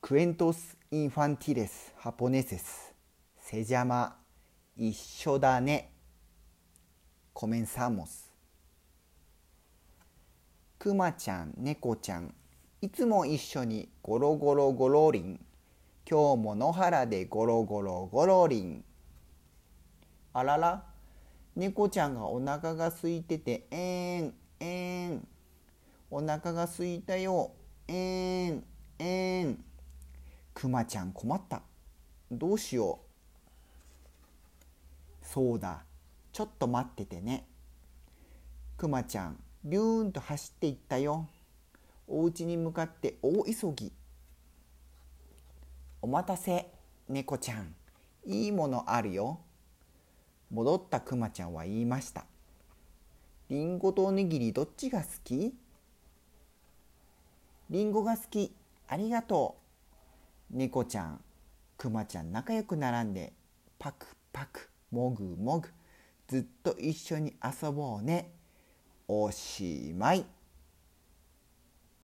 Cuentos infantiles japoneses se llama 一緒だね Comenzamos くまちゃん、猫ちゃん、いつも一緒にゴロゴロゴロリン。今日も野原でゴロゴロゴロリン。あらら、猫ちゃんがお腹が空いてて、えーん、えーん。お腹が空いたよ、えーん。くまちゃん困った。どうしよう。そうだ、ちょっと待っててね。くまちゃん、ビューンと走っていったよ。お家に向かって大急ぎ。お待たせ、猫ちゃん。いいものあるよ。戻ったくまちゃんは言いました。りんごとおにぎりどっちが好き？りんごが好き。ありがとう。猫ちゃん、クマちゃん仲良く並んで、パクパク、もぐもぐ、ずっと一緒に遊ぼうね。おしまい。